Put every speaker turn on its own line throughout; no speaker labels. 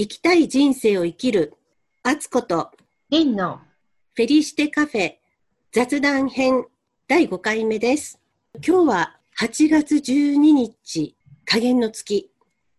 生きたい人生を生きる、あつこと、
リンの
フェリシテカフェ雑談編第5回目です。今日は8月12日、加減の月。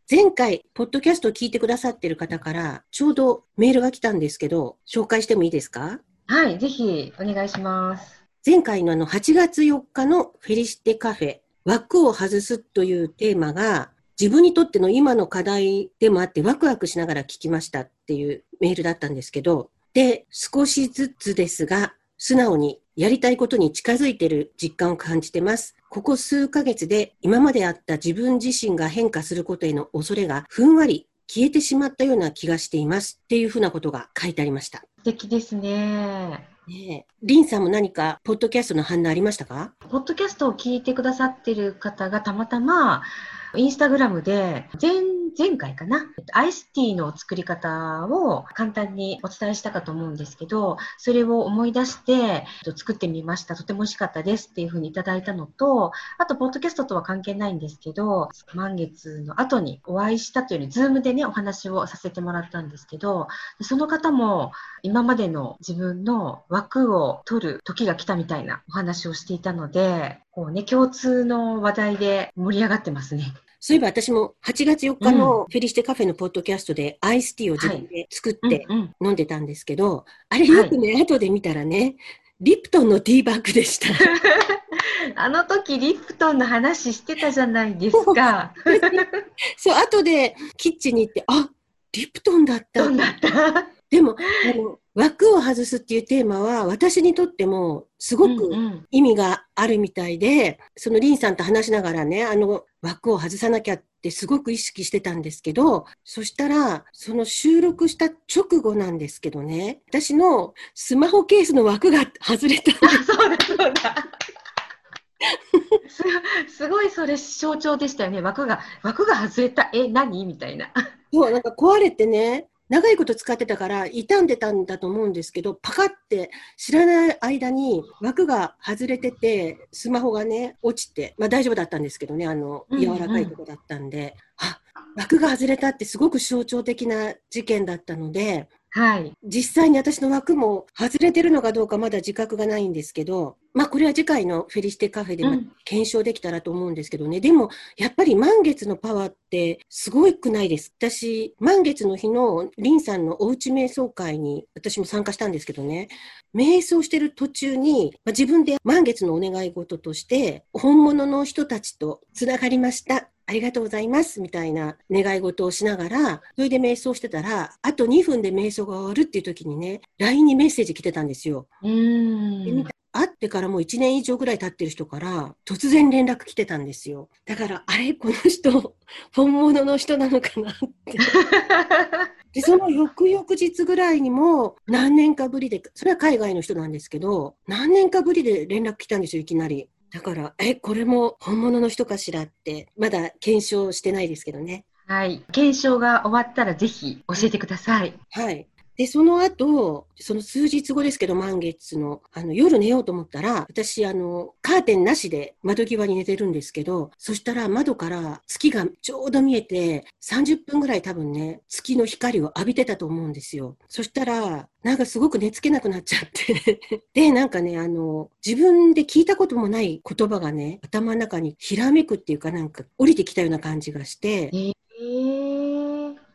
前回、ポッドキャストを聞いてくださっている方から、ちょうどメールが来たんですけど、紹介してもいいですか？
はい、ぜひお願いします。
前回のあの8月4日のフェリシテカフェ、枠を外すというテーマが、自分にとっての今の課題でもあってワクワクしながら聞きましたっていうメールだったんですけど、で、少しずつですが、素直にやりたいことに近づいている実感を感じてます。ここ数ヶ月で今まであった自分自身が変化することへの恐れがふんわり消えてしまったような気がしていますっていうふうなことが書いてありました。
素敵ですね。
ねえ、リンさんも何かポッドキャストの反応ありましたか？
ポッドキャストを聞いてくださってる方がたまたま、インスタグラムで、前、前回かな、アイスティーの作り方を簡単にお伝えしたかと思うんですけど、それを思い出して作ってみました。とても美味しかったですっていうふうにいただいたのと、あと、ポッドキャストとは関係ないんですけど、満月の後にお会いしたというより、ズームでね、お話をさせてもらったんですけど、その方も今までの自分の枠を取る時が来たみたいなお話をしていたので、こうね、共通の話題で盛り上がってますね。
そういえば私も8月4日のフェリシテカフェのポッドキャストでアイスティーを自分で作って飲んでたんですけど、あれよくね、後で見たらね、リプトンのティーバッグでした。
あの時リプトンの話してたじゃないですか。
そう、後でキッチンに行って、あリプトンだった。
だった
でもあの、枠を外すっていうテーマは私にとってもすごく
うんうん
意味があるみたいで、そのリンさんと話しながらね、あの枠を外さなきゃってすごく意識してたんですけど、そしたら、その収録した直後なんですけどね、私のスマホケースの枠が外れたん
あ、そうだそうだ。すすごいそれ象徴でしたよね。枠が、枠が外れた。え、何？みたいな。
そう、なんか壊れてね、長いこと使ってたから傷んでたんだと思うんですけど、パカって知らない間に枠が外れてて、スマホがね、落ちて、まあ大丈夫だったんですけどね、あの、
うんうん。
柔らかいとこだったんで、あ、枠が外れたってすごく象徴的な事件だったので、
はい。
実際に私の枠も外れてるのかどうかまだ自覚がないんですけど、まあこれは次回のフェリシテカフェで検証できたらと思うんですけどね。でもやっぱり満月のパワーってすごくないです。私、満月の日のリンさんのおうち瞑想会に私も参加したんですけどね。瞑想してる途中に、まあ、自分で満月のお願い事として本物の人たちとつながりました。ありがとうございます。みたいな願い事をしながら、それで瞑想してたら、あと2分で瞑想が終わるっていう時にね、LINE にメッセージ来てたんですよ。
うーん。
会ってからもう1年以上ぐらい経ってる人から突然連絡来てたんですよ。だから、あれこの人、本物の人なのかなって。で、その翌々日ぐらいにも何年かぶりで、それは海外の人なんですけど、何年かぶりで連絡来たんですよ、いきなり。だから、え、これも本物の人かしらって、まだ検証してないですけどね。
はい。検証が終わったらぜひ教えてください。
はい。で、その後、その数日後ですけど、満月の、あの、夜寝ようと思ったら、私、あの、カーテンなしで窓際に寝てるんですけど、そしたら窓から月がちょうど見えて、30分ぐらい多分ね、月の光を浴びてたと思うんですよ。そしたら、なんかすごく寝つけなくなっちゃって。で、なんかね、あの、自分で聞いたこともない言葉がね、頭の中にひらめくっていうかなんか降りてきたような感じがして、
えー、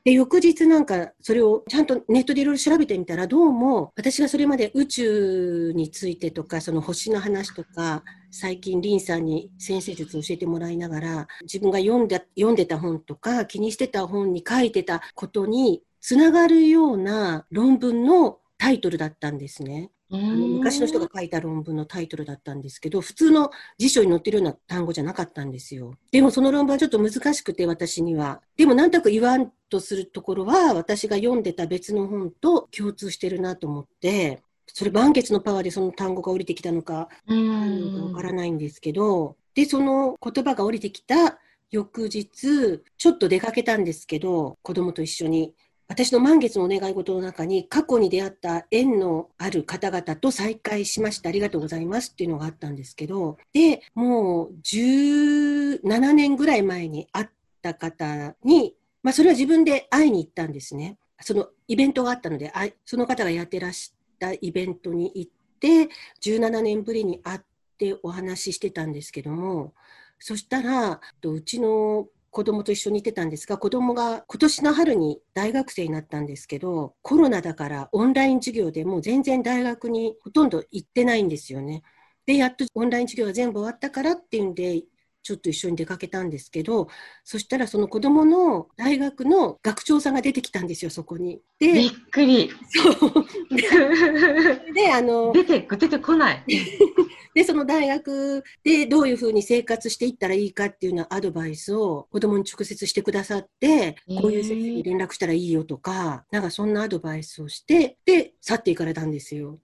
で、翌日なんかそれをちゃんとネットでいろいろ調べてみたら、どうも私がそれまで宇宙についてとか、その星の話とか、最近リンさんに先生術を教えてもらいながら、自分が読んだ読んでた本とか、気にしてた本に書いてたことにつながるような論文のタイトルだったんですね。昔の人が書いた論文のタイトルだったんですけど、普通の辞書に載ってるような単語じゃなかったんですよ。でもその論文はちょっと難しくて、私には。でもなんとなく言わんとするところは、私が読んでた別の本と共通してるなと思って、それ満月のパワーでその単語が降りてきたのか、わ
ん
からないんですけど、で、その言葉が降りてきた翌日、ちょっと出かけたんですけど、子供と一緒に。私の満月のお願い事の中に過去に出会った縁のある方々と再会しました。ありがとうございますっていうのがあったんですけど、で、もう17年ぐらい前に会った方にまあ、それは自分で会いに行ったんですね。そのイベントがあったので、その方がやってらしたイベントに行って、17年ぶりに会ってお話ししてたんですけども、そしたら、うちの子供と一緒にいてたんですが、子供が今年の春に大学生になったんですけど、コロナだからオンライン授業でもう全然大学にほとんど行ってないんですよね。で、やっとオンライン授業が全部終わったからっていうんで、ちょっと一緒に出かけたんですけど、そしたらその子供の大学の学長さんが出てきたんですよ、そこに。
で、びっくり。そう。
で、あの、
出て、出てこない。
で、その大学でどういうふうに生活していったらいいかっていうようなアドバイスを子供に直接してくださって、こういう先生に連絡したらいいよとか、なんかそんなアドバイスをして、で、去っていかれたんですよ。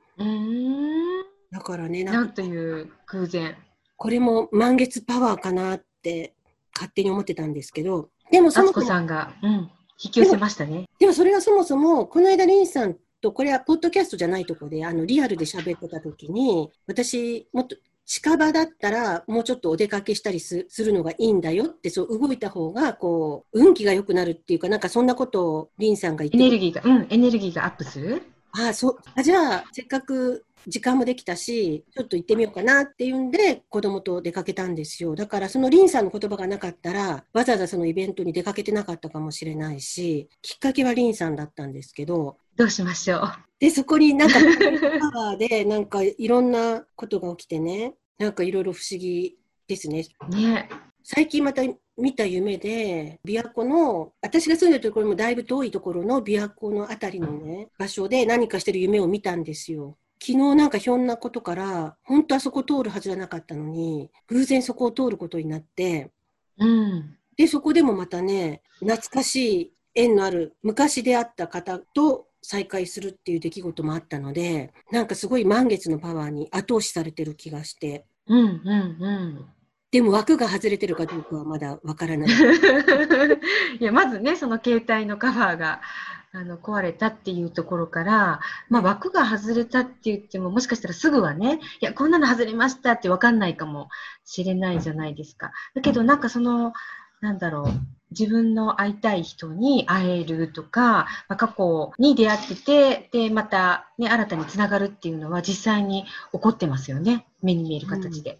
だからね、
なんという偶然。
これも満月パワーかなって勝手に思ってたんですけど、でも
そもそも。さんが、うん、引き寄せましたね。
でもそれがそもそも、この間リンさんと、これはポッドキャストじゃないとこで、あの、リアルで喋ってた時に、私、もっと近場だったら、もうちょっとお出かけしたりするのがいいんだよって、そう動いた方が、こう、運気が良くなるっていうか、なんかそんなことをリンさんが言って
エネルギーが、うん、エネルギーがアップする？
ああ、そう。あじゃあ、せっかく時間もできたし、ちょっと行ってみようかなっていうんで、子供と出かけたんですよ。だから、そのリンさんの言葉がなかったら、わざわざそのイベントに出かけてなかったかもしれないし、きっかけはリンさんだったんですけど。
どうしましょう。
で、そこになんか、パワーで、なんかいろんなことが起きてね、なんかいろいろ不思議ですね。
ね。
最近また見た夢で、琵琶湖の、私が住んでるところもだいぶ遠いところの琵琶湖のあたりのね、場所で何かしてる夢を見たんですよ。昨日なんかひょんなことから、本当はそこ通るはずじゃなかったのに、偶然そこを通ることになって、
うん、
で、そこでもまたね、懐かしい縁のある昔出会った方と再会するっていう出来事もあったので、なんかすごい満月のパワーに後押しされてる気がして。
うんうんうん。
でも枠が外れてるかどうかはまだわからない。
いや、まずね、その携帯のカバーがあの壊れたっていうところから、まあ、枠が外れたって言っても、もしかしたらすぐはね、いや、こんなの外れましたって分かんないかもしれないじゃないですか。だけど、なんかその、なんだろう、自分の会いたい人に会えるとか、まあ、過去に出会ってて、で、またね、新たにつながるっていうのは実際に起こってますよね。目に見える形で。うん、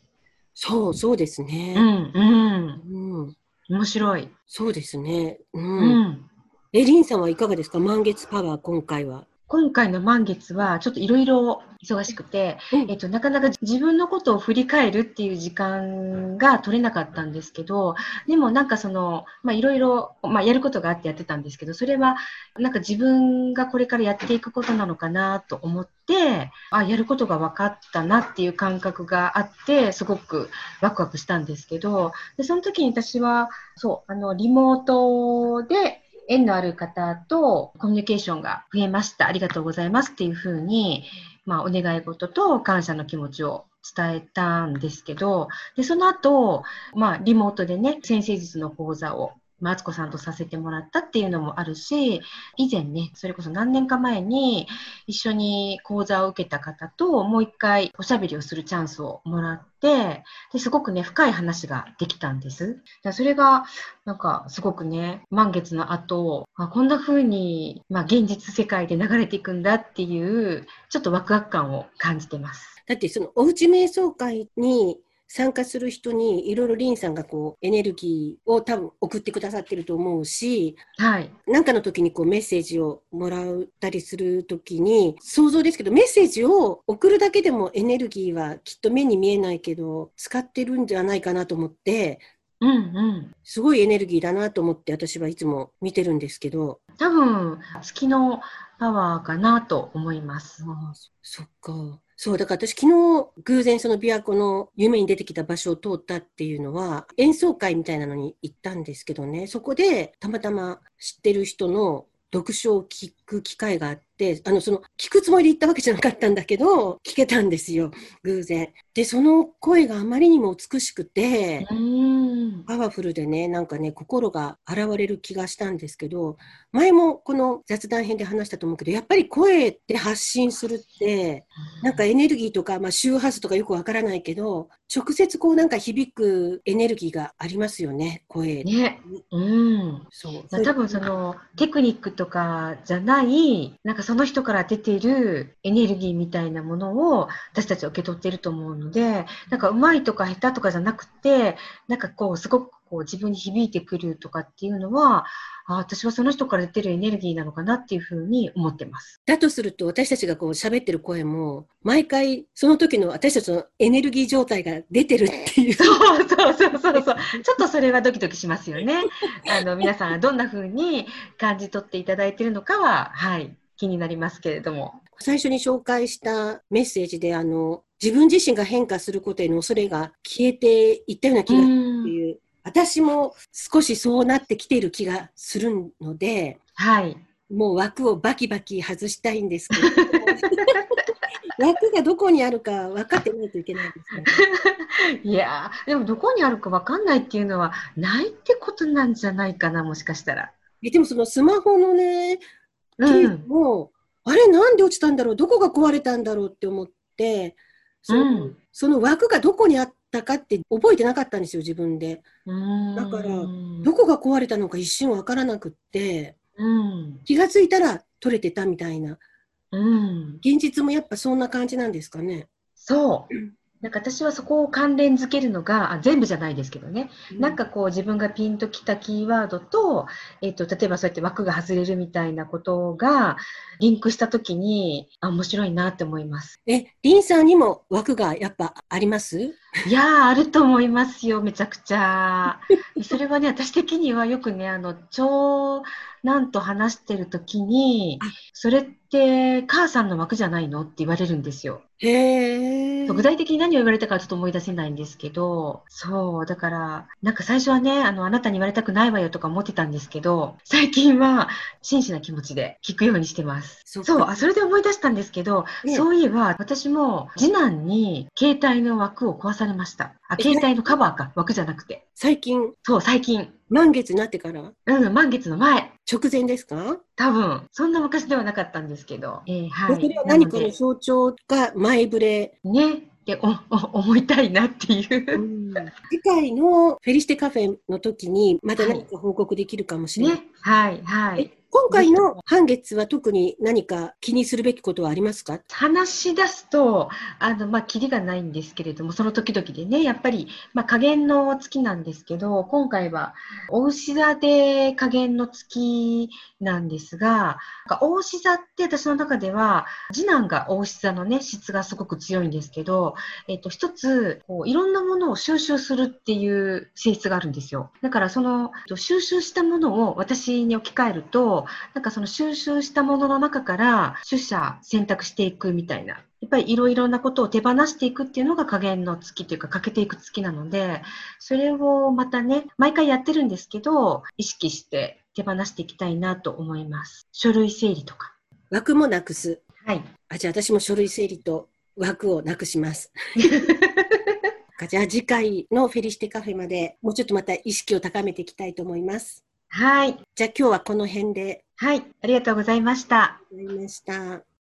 そう、そうですね。
うん、うん。うん。面白い。
そうですね。うん。うんえ、リンさんはいかがですか？満月パワー、今回は。
今回の満月はちょっといろいろ忙しくて、うん、えっと、なかなか自分のことを振り返るっていう時間が取れなかったんですけど、でもなんかその、まあいろいろ、まあやることがあってやってたんですけど、それはなんか自分がこれからやっていくことなのかなと思って、あ、やることが分かったなっていう感覚があって、すごくワクワクしたんですけど、でその時に私は、そう、あの、リモートで、縁のある方とコミュニケーションが増えました。ありがとうございますっていうふうに、まあ、お願い事と感謝の気持ちを伝えたんですけど、で、その後、まあ、リモートでね、先生術の講座をマツコさんとさせてもらったっていうのもあるし、以前ね、それこそ何年か前に一緒に講座を受けた方ともう一回おしゃべりをするチャンスをもらって、ですごくね、深い話ができたんです。それが、なんかすごくね、満月の後、あこんな風に、まあ、現実世界で流れていくんだっていう、ちょっとワクワク感を感じてます。
だってそのおうち瞑想会に参加する人にいろいろリンさんがこうエネルギーを多分送ってくださってると思うし、
はい。
なんかの時にこうメッセージをもらったりする時に、想像ですけど、メッセージを送るだけでもエネルギーはきっと目に見えないけど、使ってるんじゃないかなと思って、
うんうん、
すごいエネルギーだなと思って私はいつも見てるんですけど。
多分、月のパワーかなと思います。
あそっか。そう、だから私昨日偶然その琵琶湖の夢に出てきた場所を通ったっていうのは演奏会みたいなのに行ったんですけどね、そこでたまたま知ってる人の読書を聞く機会があっ、あの、その、聞くつもりで言ったわけじゃなかったんだけど、聞けたんですよ、偶然。で、その声があまりにも美しくて、パワフルでね、なんかね、心が現れる気がしたんですけど、前もこの雑談編で話したと思うけど、やっぱり声で発信するって、なんかエネルギーとか、まあ、周波数とかよくわからないけど、直接こうなんか響くエネルギーがありますよね、声。
ね。うん。そう。多分そのテクニックとかじゃない、なんかその人から出ているエネルギーみたいなものを私たちは受け取っていると思うので、なんかうまいとか下手とかじゃなくて、なんかこうすごくこう自分に響いてくるとかっていうのは、あ私はその人から出てるエネルギーなのかなっていうふうに思ってます。
だとすると、私たちがこう喋ってる声も、毎回その時の私たちのエネルギー状態が出てるっていう。
そうそうそうそうそう。ちょっとそれはドキドキしますよね。あの、皆さんがどんなふうに感じ取っていただいているのかは、はい、気になりますけれども。
最初に紹介したメッセージで、あの、自分自身が変化することへの恐れが消えていったような気がするっていう私も少しそうなってきている気がするので、
はい。
もう枠をバキバキ外したいんですけど、枠がどこにあるか分かってないといけないですね。
いやでもどこにあるか分かんないっていうのはないってことなんじゃないかな、もしかしたら。
えでもそのスマホのね、ケースも、うん、あれなんで落ちたんだろう？どこが壊れたんだろうって思って、そのうん、その枠がどこにあったかって覚えてなかったんですよ、自分で。だから、どこが壊れたのか一瞬わからなくって、うん、気がついたら取れてたみたいな。うん、現実もやっぱそんな感じなんですかね。
そう。なんか私はそこを関連づけるのが、あ全部じゃないですけどね、うん、なんかこう自分がピンときたキーワードと、えっ、ー、と、例えばそうやって枠が外れるみたいなことが、リンクしたときに、あ、面白いなって思います。
え、リンさんにも枠がやっぱあります？
いやあると思いますよ、めちゃくちゃ。それはね、私的にはよくね、あの、長男と話してるときに、それって母さんの枠じゃないのって言われるんですよ。
へ
具体的に何を言われたかちょっと思い出せないんですけど、そう、だから、なんか最初はね、あの、あなたに言われたくないわよとか思ってたんですけど、最近は真摯な気持ちで聞くようにしてます。そうそうあ、それで思い出したんですけど、ね、そういえば私も次男に携帯の枠を壊されました。あ、携帯のカバーか、枠じゃなくて。
最近？
そう、最近。
満月になってから？
うん、満月の前。
直前ですか？
多分。そんな昔ではなかったんですけど。
えー、はい。それは何かの象徴か前触れ？
ね。っておお思いたいなっていう、うん、
次回のフェリシテカフェの時にまた何か報告できるかもしれない。ね、
はい、はい。
今回の半月は特に何か気にするべきことはありますか？
話し出すと、あの、まあ、キリがないんですけれども、その時々でね、やっぱり、まあ、加減の月なんですけど、今回は、お牛座で加減の月なんですが、お牛座って私の中では、次男がお牛座のね、質がすごく強いんですけど、えっと、一つ、こういろんなものを収集するっていう性質があるんですよ。だから、その、収集したものを私に置き換えると、なんかその収集したものの中から取捨選択していくみたいな。やっぱりいろいろなことを手放していくっていうのが加減の月というか欠けていく月なので、それをまたね、毎回やってるんですけど、意識して手放していきたいなと思います。書類整理とか。
枠もなくす。
はい。
あ、じゃあ私も書類整理と枠をなくします。じゃあ次回のフェリシテカフェまでもうちょっとまた意識を高めていきたいと思います。
はい。
じゃあ今日はこの辺で。
はい。ありがとうございました。
ありがとうございました。